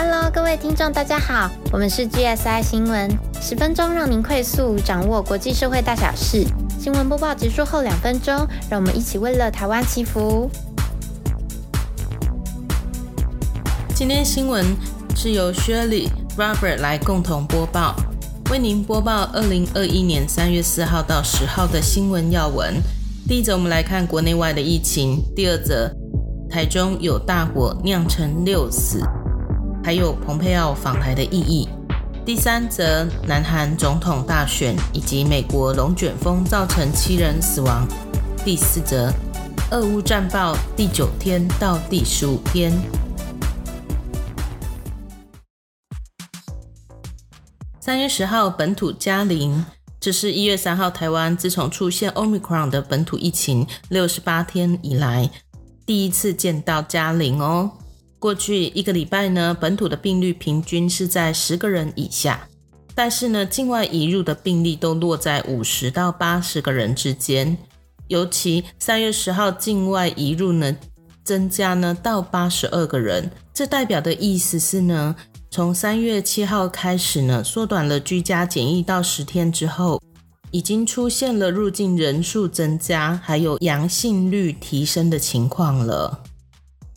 Hello，各位听众，大家好，我们是 GSI 新闻，十分钟让您快速掌握国际社会大小事。新闻播报结束后两分钟，让我们一起为了台湾祈福。今天新闻是由 Shirley、Robert 来共同播报，为您播报二零二一年三月四号到十号的新闻要闻。第一则，我们来看国内外的疫情；第二则，台中有大火酿成六死。还有蓬佩奥访台的意义。第三则，南韩总统大选以及美国龙卷风造成七人死亡。第四则，俄乌战报第九天到第十五天。三月十号本土加零，这是一月三号台湾自从出现 Omicron 的本土疫情六十八天以来第一次见到加零哦。过去一个礼拜呢，本土的病例平均是在十个人以下，但是呢，境外移入的病例都落在五十到八十个人之间。尤其三月十号境外移入呢，增加呢到八十二个人，这代表的意思是呢，从三月七号开始呢，缩短了居家检疫到十天之后，已经出现了入境人数增加，还有阳性率提升的情况了。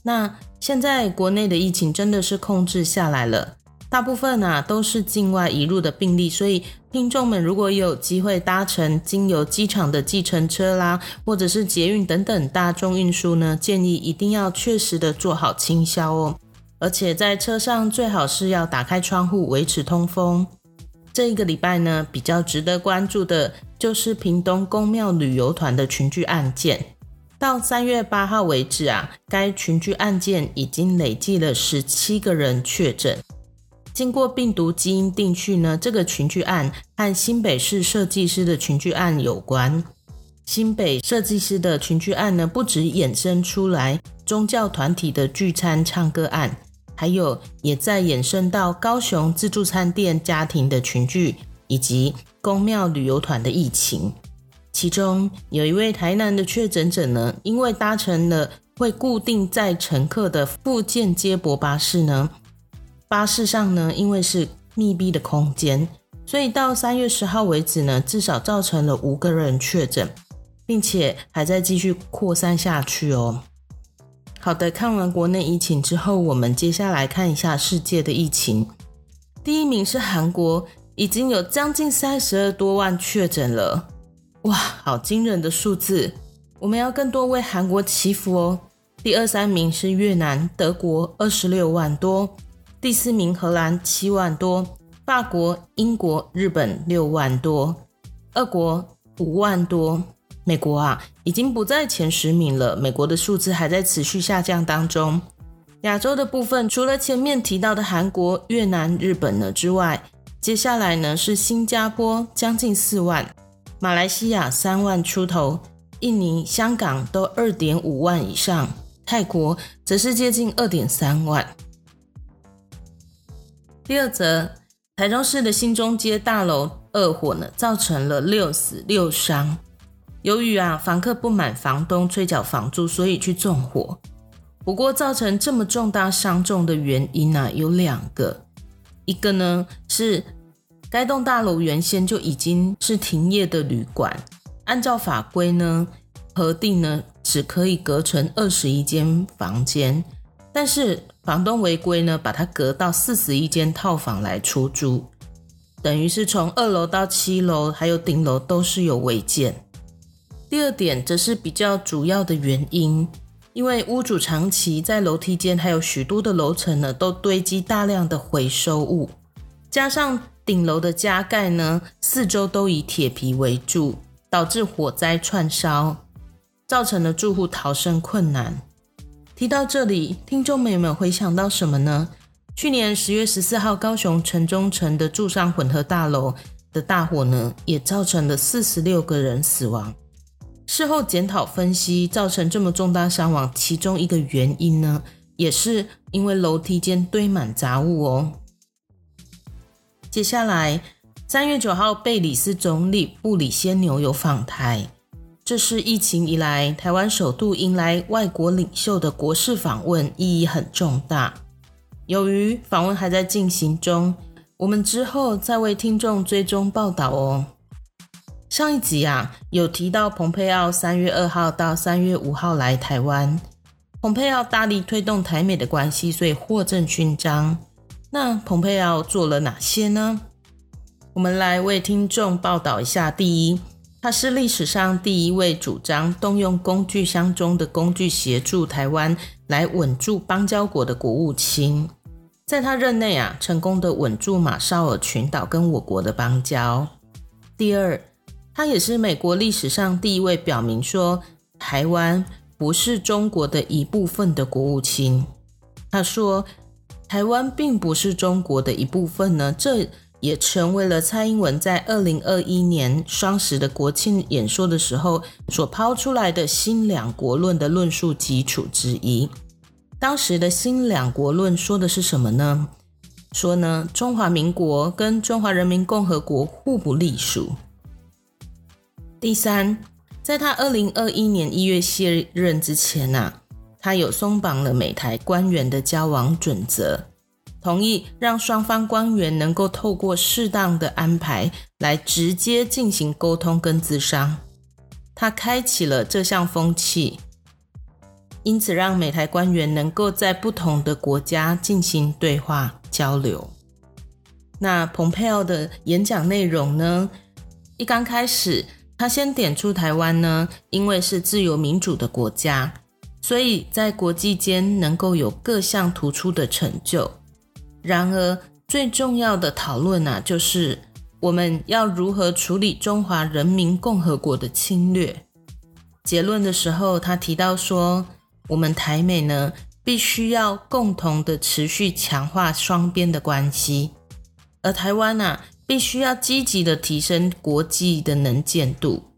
那现在国内的疫情真的是控制下来了，大部分啊都是境外移入的病例，所以听众们如果有机会搭乘经由机场的计程车啦，或者是捷运等等大众运输呢，建议一定要确实的做好清消哦，而且在车上最好是要打开窗户维持通风。这一个礼拜呢，比较值得关注的就是屏东公庙旅游团的群聚案件。到三月八号为止啊，该群聚案件已经累计了十七个人确诊。经过病毒基因定序呢，这个群聚案和新北市设计师的群聚案有关。新北设计师的群聚案呢，不止衍生出来宗教团体的聚餐唱歌案，还有也在衍生到高雄自助餐店家庭的群聚，以及公庙旅游团的疫情。其中有一位台南的确诊者呢，因为搭乘了会固定载乘客的附件接驳巴士呢，巴士上呢因为是密闭的空间，所以到三月十号为止呢，至少造成了五个人确诊，并且还在继续扩散下去哦。好的，看完国内疫情之后，我们接下来看一下世界的疫情。第一名是韩国，已经有将近三十二多万确诊了。哇，好惊人的数字！我们要更多为韩国祈福哦。第二、三名是越南、德国，二十六万多；第四名荷兰，七万多；法国、英国、日本，六万多；俄国五万多。美国啊，已经不在前十名了。美国的数字还在持续下降当中。亚洲的部分，除了前面提到的韩国、越南、日本呢之外，接下来呢是新加坡，将近四万。马来西亚三万出头，印尼、香港都二点五万以上，泰国则是接近二点三万。第二则，台中市的新中街大楼二火呢，造成了六死六伤。由于啊，房客不满房东催缴房租，所以去纵火。不过，造成这么重大伤重的原因呢，有两个，一个呢是。该栋大楼原先就已经是停业的旅馆，按照法规呢，核定呢只可以隔成二十一间房间，但是房东违规呢，把它隔到四十一间套房来出租，等于是从二楼到七楼还有顶楼都是有违建。第二点则是比较主要的原因，因为屋主长期在楼梯间还有许多的楼层呢，都堆积大量的回收物，加上。顶楼的加盖呢，四周都以铁皮围住，导致火灾串烧，造成了住户逃生困难。提到这里，听众们有没有回想到什么呢？去年十月十四号，高雄城中城的住商混合大楼的大火呢，也造成了四十六个人死亡。事后检讨分析，造成这么重大伤亡，其中一个原因呢，也是因为楼梯间堆满杂物哦。接下来，三月九号，贝里斯总理布里先牛有访台，这是疫情以来台湾首度迎来外国领袖的国事访问，意义很重大。由于访问还在进行中，我们之后再为听众追踪报道哦。上一集啊，有提到蓬佩奥三月二号到三月五号来台湾，蓬佩奥大力推动台美的关系，所以获赠勋章。那蓬佩奥做了哪些呢？我们来为听众报道一下。第一，他是历史上第一位主张动用工具箱中的工具协助台湾来稳住邦交国的国务卿。在他任内啊，成功的稳住马绍尔群岛跟我国的邦交。第二，他也是美国历史上第一位表明说台湾不是中国的一部分的国务卿。他说。台湾并不是中国的一部分呢，这也成为了蔡英文在二零二一年双十的国庆演说的时候所抛出来的新两国论的论述基础之一。当时的新两国论说的是什么呢？说呢，中华民国跟中华人民共和国互不隶属。第三，在他二零二一年一月卸任之前呐。他有松绑了美台官员的交往准则，同意让双方官员能够透过适当的安排来直接进行沟通跟咨商。他开启了这项风气，因此让美台官员能够在不同的国家进行对话交流。那蓬佩奥的演讲内容呢？一刚开始，他先点出台湾呢，因为是自由民主的国家。所以在国际间能够有各项突出的成就。然而，最重要的讨论啊，就是我们要如何处理中华人民共和国的侵略。结论的时候，他提到说，我们台美呢，必须要共同的持续强化双边的关系，而台湾呢，必须要积极的提升国际的能见度。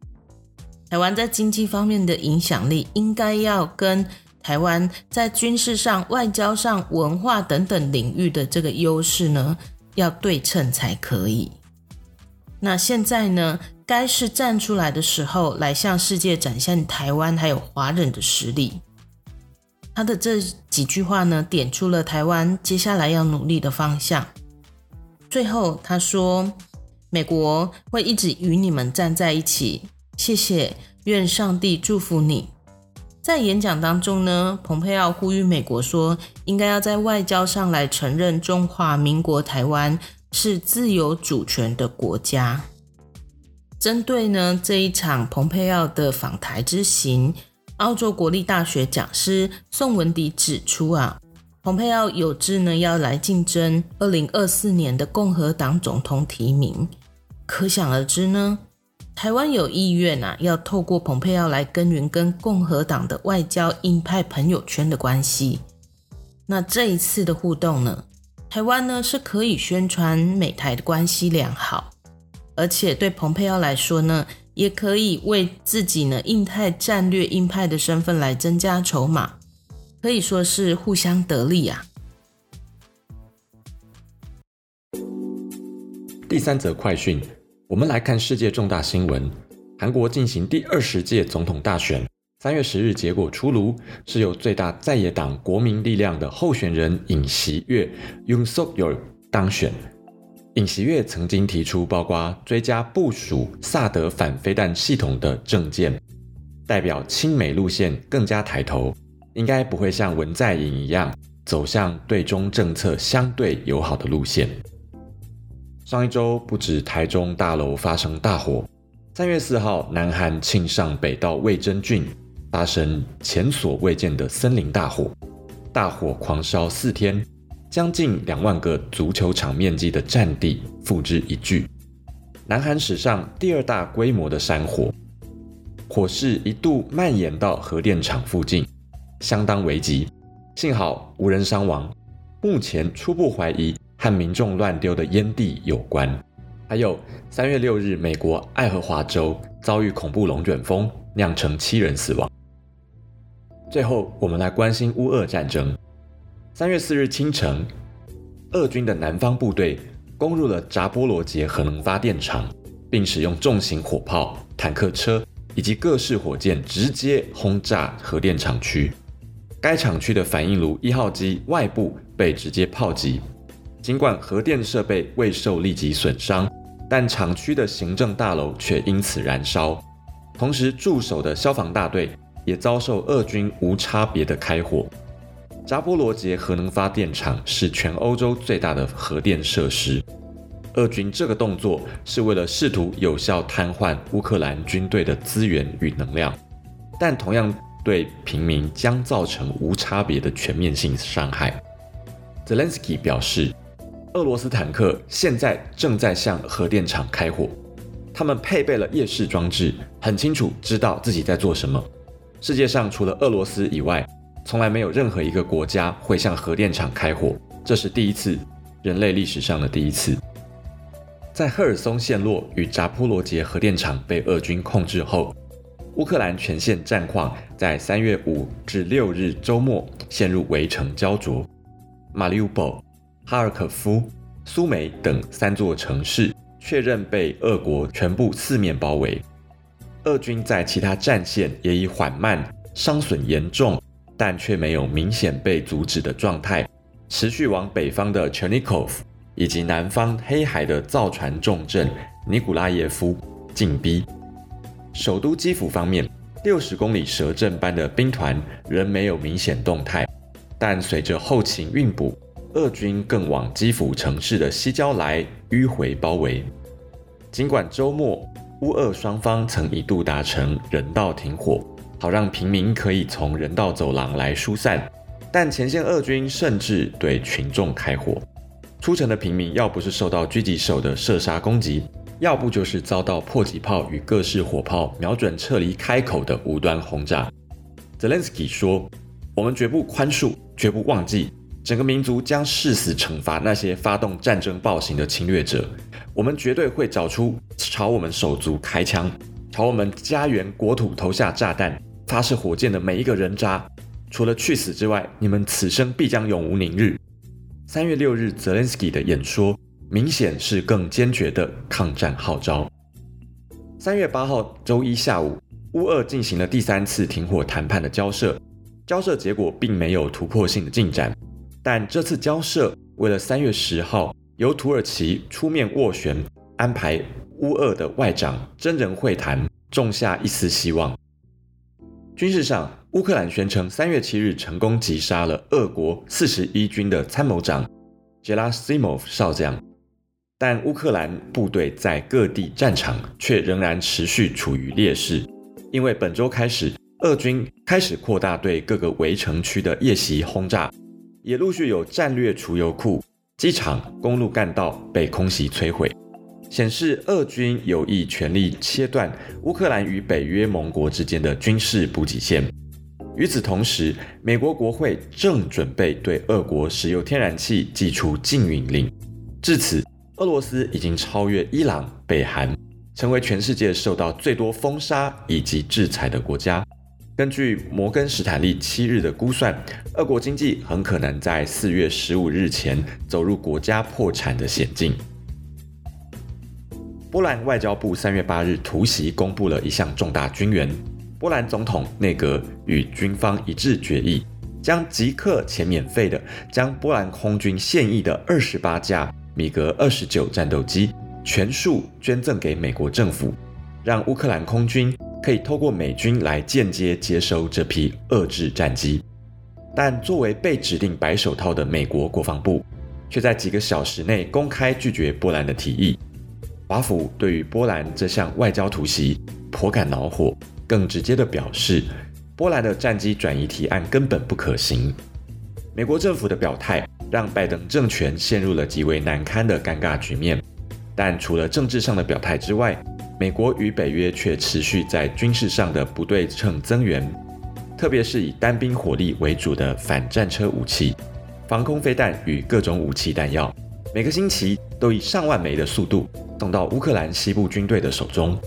台湾在经济方面的影响力，应该要跟台湾在军事上、外交上、文化等等领域的这个优势呢，要对称才可以。那现在呢，该是站出来的时候，来向世界展现台湾还有华人的实力。他的这几句话呢，点出了台湾接下来要努力的方向。最后他说：“美国会一直与你们站在一起。”谢谢，愿上帝祝福你。在演讲当中呢，蓬佩奥呼吁美国说，应该要在外交上来承认中华民国台湾是自由主权的国家。针对呢这一场蓬佩奥的访台之行，澳洲国立大学讲师宋文迪指出啊，蓬佩奥有志呢要来竞争二零二四年的共和党总统提名，可想而知呢。台湾有意愿啊，要透过蓬佩奥来耕耘跟共和党的外交鹰派朋友圈的关系。那这一次的互动呢，台湾呢是可以宣传美台的关系良好，而且对蓬佩奥来说呢，也可以为自己呢印太战略鹰派的身份来增加筹码，可以说是互相得利啊。第三则快讯。我们来看世界重大新闻：韩国进行第二十届总统大选，三月十日结果出炉，是由最大在野党国民力量的候选人尹锡悦 （Yoon Suk Yeol） 当选。尹锡悦曾经提出包括追加部署萨德反飞弹系统的政见，代表亲美路线更加抬头，应该不会像文在寅一样走向对中政策相对友好的路线。上一周，不止台中大楼发生大火，三月四号，南韩庆尚北道魏真郡发生前所未见的森林大火，大火狂烧四天，将近两万个足球场面积的占地付之一炬，南韩史上第二大规模的山火，火势一度蔓延到核电厂附近，相当危急，幸好无人伤亡，目前初步怀疑。和民众乱丢的烟蒂有关。还有三月六日，美国爱荷华州遭遇恐怖龙卷风，酿成七人死亡。最后，我们来关心乌俄战争。三月四日清晨，俄军的南方部队攻入了扎波罗杰核能发电厂，并使用重型火炮、坦克车以及各式火箭直接轰炸核电厂区。该厂区的反应炉一号机外部被直接炮击。尽管核电设备未受立即损伤，但厂区的行政大楼却因此燃烧。同时，驻守的消防大队也遭受俄军无差别的开火。扎波罗杰核能发电厂是全欧洲最大的核电设施。俄军这个动作是为了试图有效瘫痪乌克兰军队的资源与能量，但同样对平民将造成无差别的全面性伤害。Zelensky 表示，俄罗斯坦克现在正在向核电厂开火，他们配备了夜视装置，很清楚知道自己在做什么。世界上除了俄罗斯以外，从来没有任何一个国家会向核电厂开火，这是第一次，人类历史上的第一次。在赫尔松陷落与扎波罗杰核电厂被俄军控制后，乌克兰全线战况在三月五至六日周末陷入围城焦灼。马里乌波、哈尔科夫、苏梅等三座城市确认被俄国全部四面包围，俄军在其他战线也以缓慢、伤损严重。但却没有明显被阻止的状态，持续往北方的 Chernikov 以及南方黑海的造船重镇尼古拉耶夫进逼。首都基辅方面，六十公里蛇阵般的兵团仍没有明显动态，但随着后勤运补，俄军更往基辅城市的西郊来迂回包围。尽管周末乌俄双方曾一度达成人道停火。好让平民可以从人道走廊来疏散，但前线俄军甚至对群众开火。出城的平民要不是受到狙击手的射杀攻击，要不就是遭到迫击炮与各式火炮瞄准撤离开口的无端轰炸。Zelensky 说：“我们绝不宽恕，绝不忘记，整个民族将誓死惩罚那些发动战争暴行的侵略者。我们绝对会找出朝我们手足开枪，朝我们家园国土投下炸弹。”发射火箭的每一个人渣，除了去死之外，你们此生必将永无宁日。三月六日，泽连斯基的演说明显是更坚决的抗战号召。三月八号周一下午，乌俄进行了第三次停火谈判的交涉，交涉结果并没有突破性的进展，但这次交涉为了三月十号由土耳其出面斡旋，安排乌俄的外长真人会谈，种下一丝希望。军事上，乌克兰宣称三月七日成功击杀了俄国四十一军的参谋长杰拉西莫夫少将，但乌克兰部队在各地战场却仍然持续处于劣势，因为本周开始，俄军开始扩大对各个围城区的夜袭轰炸，也陆续有战略储油库、机场、公路干道被空袭摧毁。显示俄军有意全力切断乌克兰与北约盟国之间的军事补给线。与此同时，美国国会正准备对俄国石油天然气寄出禁运令。至此，俄罗斯已经超越伊朗、北韩，成为全世界受到最多封杀以及制裁的国家。根据摩根士坦利七日的估算，俄国经济很可能在四月十五日前走入国家破产的险境。波兰外交部三月八日突袭公布了一项重大军援，波兰总统内阁与军方一致决议，将即刻且免费的将波兰空军现役的二十八架米格二十九战斗机全数捐赠给美国政府，让乌克兰空军可以透过美军来间接接收这批遏制战机。但作为被指定白手套的美国国防部，却在几个小时内公开拒绝波兰的提议。华府对于波兰这项外交突袭颇感恼火，更直接地表示，波兰的战机转移提案根本不可行。美国政府的表态让拜登政权陷入了极为难堪的尴尬局面。但除了政治上的表态之外，美国与北约却持续在军事上的不对称增援，特别是以单兵火力为主的反战车武器、防空飞弹与各种武器弹药，每个星期都以上万枚的速度。送到乌克兰西部军队的手中。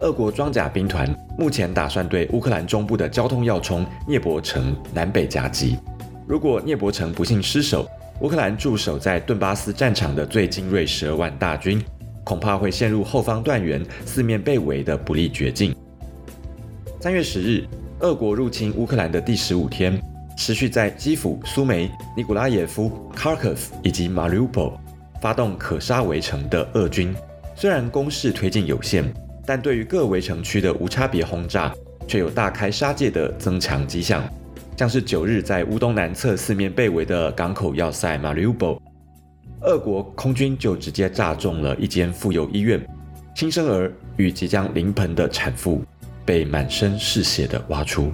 俄国装甲兵团目前打算对乌克兰中部的交通要冲涅伯城南北夹击。如果涅伯城不幸失守，乌克兰驻守在顿巴斯战场的最精锐十二万大军恐怕会陷入后方断援、四面被围的不利绝境。三月十日，俄国入侵乌克兰的第十五天，持续在基辅、苏梅、尼古拉耶夫、Kharkov 以及 Mariupol 发动可杀围城的俄军，虽然攻势推进有限，但对于各围城区的无差别轰炸，却有大开杀戒的增强迹象。像是九日在乌东南侧四面被围的港口要塞 Mariupol，俄国空军就直接炸中了一间妇幼医院，新生儿与即将临盆的产妇被满身是血的挖出，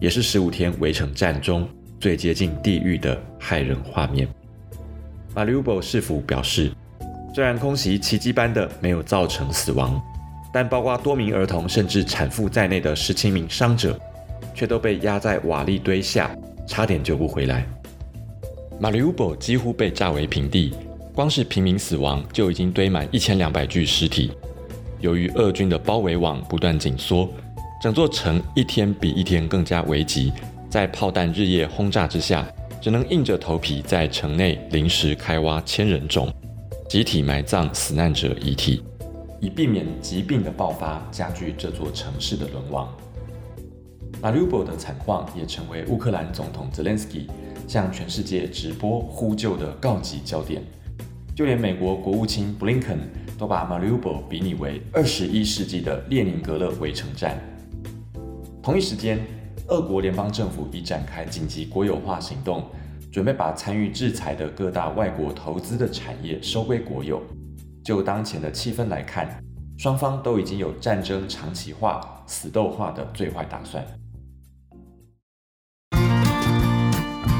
也是十五天围城战中最接近地狱的骇人画面。Mariupol 市府表示，虽然空袭奇迹般的没有造成死亡，但包括多名儿童甚至产妇在内的十七名伤者。却都被压在瓦砾堆下，差点救不回来。马里乌波几乎被炸为平地，光是平民死亡就已经堆满一千两百具尸体。由于俄军的包围网不断紧缩，整座城一天比一天更加危急。在炮弹日夜轰炸之下，只能硬着头皮在城内临时开挖千人冢，集体埋葬死难者遗体，以避免疾病的爆发加剧这座城市的沦亡。马里乌波的惨况也成为乌克兰总统泽连斯基向全世界直播呼救的告急焦点。就连美国国务卿布林肯都把马里乌波比拟为二十一世纪的列宁格勒围城战。同一时间，俄国联邦政府已展开紧急国有化行动，准备把参与制裁的各大外国投资的产业收归国有。就当前的气氛来看，双方都已经有战争长期化、死斗化的最坏打算。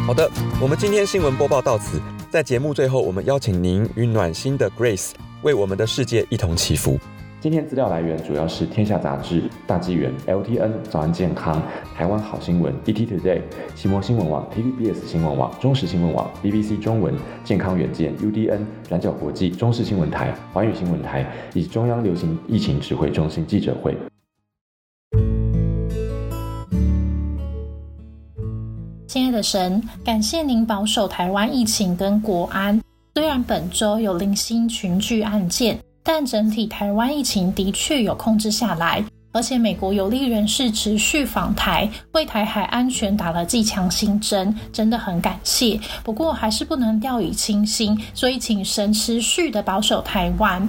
好的，我们今天新闻播报到此。在节目最后，我们邀请您与暖心的 Grace 为我们的世界一同祈福。今天资料来源主要是《天下杂志》、大纪元、LTN、早安健康、台湾好新闻、ET Today、奇摩新闻网、TVBS 新闻网、中时新闻网、BBC 中文、健康远见、UDN、蓝角国际、中视新闻台、环宇新闻台以及中央流行疫情指挥中心记者会。亲爱的神，感谢您保守台湾疫情跟国安。虽然本周有零星群聚案件，但整体台湾疫情的确有控制下来。而且美国有利人士持续访台，为台海安全打了剂强心针，真的很感谢。不过还是不能掉以轻心，所以请神持续的保守台湾。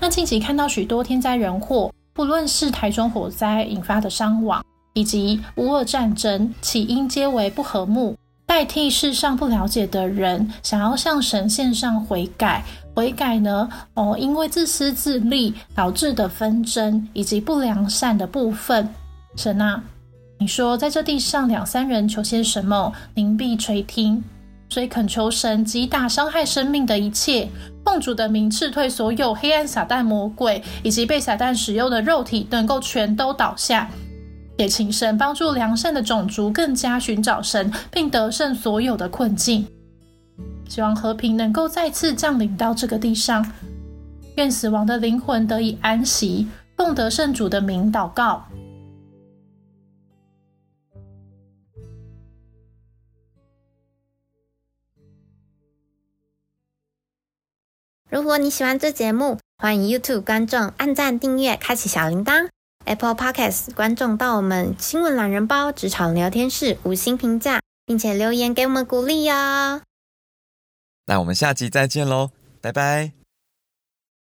那近期看到许多天灾人祸，不论是台中火灾引发的伤亡。以及乌俄战争起因皆为不和睦，代替世上不了解的人想要向神献上悔改。悔改呢？哦，因为自私自利导致的纷争以及不良善的部分。神啊，你说在这地上两三人求些什么，您必垂听。所以恳求神击打伤害生命的一切，奉主的名斥退所有黑暗撒旦魔鬼，以及被撒旦使用的肉体，能够全都倒下。也请神帮助良善的种族更加寻找神，并得胜所有的困境。希望和平能够再次降临到这个地上，愿死亡的灵魂得以安息。奉得圣主的名祷告。如果你喜欢这节目，欢迎 YouTube 观众按赞、订阅、开启小铃铛。Apple Podcast 观众到我们新闻懒人包职场聊天室五星评价，并且留言给我们鼓励哦。那我们下集再见喽，拜拜。